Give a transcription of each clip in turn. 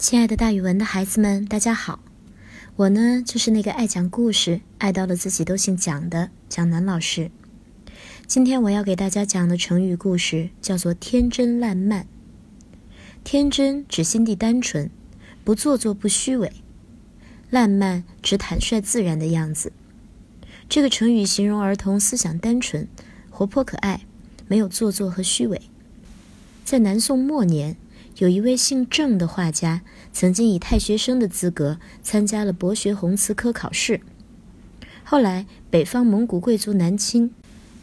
亲爱的，大语文的孩子们，大家好！我呢，就是那个爱讲故事、爱到了自己都姓蒋的蒋楠老师。今天我要给大家讲的成语故事叫做“天真烂漫”。天真指心地单纯，不做作，不虚伪；烂漫指坦率自然的样子。这个成语形容儿童思想单纯、活泼可爱，没有做作和虚伪。在南宋末年。有一位姓郑的画家，曾经以太学生的资格参加了博学鸿词科考试。后来，北方蒙古贵族南侵，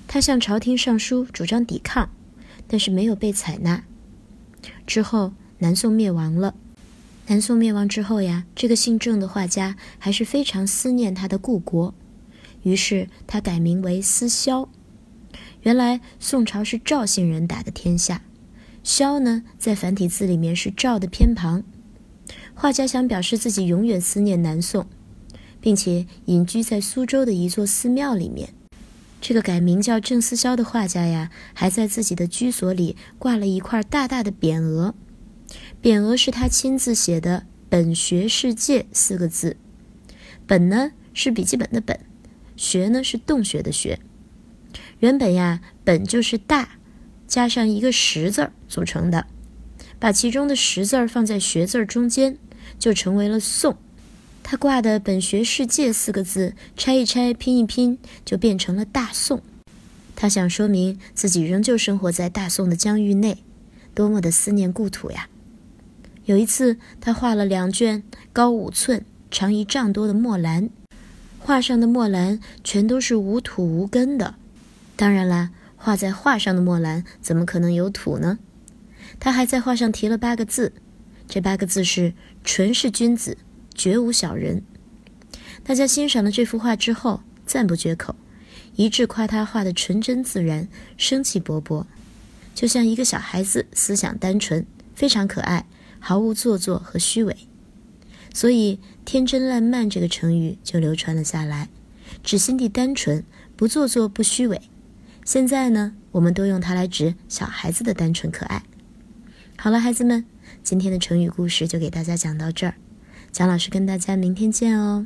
他向朝廷上书主张抵抗，但是没有被采纳。之后，南宋灭亡了。南宋灭亡之后呀，这个姓郑的画家还是非常思念他的故国，于是他改名为思肖。原来宋朝是赵姓人打的天下。萧呢，在繁体字里面是赵的偏旁。画家想表示自己永远思念南宋，并且隐居在苏州的一座寺庙里面。这个改名叫郑思肖的画家呀，还在自己的居所里挂了一块大大的匾额，匾额是他亲自写的“本学世界”四个字。本呢是笔记本的本，学呢是洞穴的穴。原本呀，本就是大。加上一个“十”字组成的，把其中的“十”字放在“学”字中间，就成为了“宋”。他挂的“本学世界”四个字，拆一拆，拼一拼，就变成了“大宋”。他想说明自己仍旧生活在大宋的疆域内，多么的思念故土呀！有一次，他画了两卷高五寸、长一丈多的墨兰，画上的墨兰全都是无土无根的。当然啦。画在画上的墨兰怎么可能有土呢？他还在画上题了八个字，这八个字是“纯是君子，绝无小人”。大家欣赏了这幅画之后，赞不绝口，一致夸他画的纯真自然，生气勃勃，就像一个小孩子，思想单纯，非常可爱，毫无做作和虚伪。所以“天真烂漫”这个成语就流传了下来，指心地单纯，不做作，不虚伪。现在呢，我们都用它来指小孩子的单纯可爱。好了，孩子们，今天的成语故事就给大家讲到这儿，蒋老师跟大家明天见哦。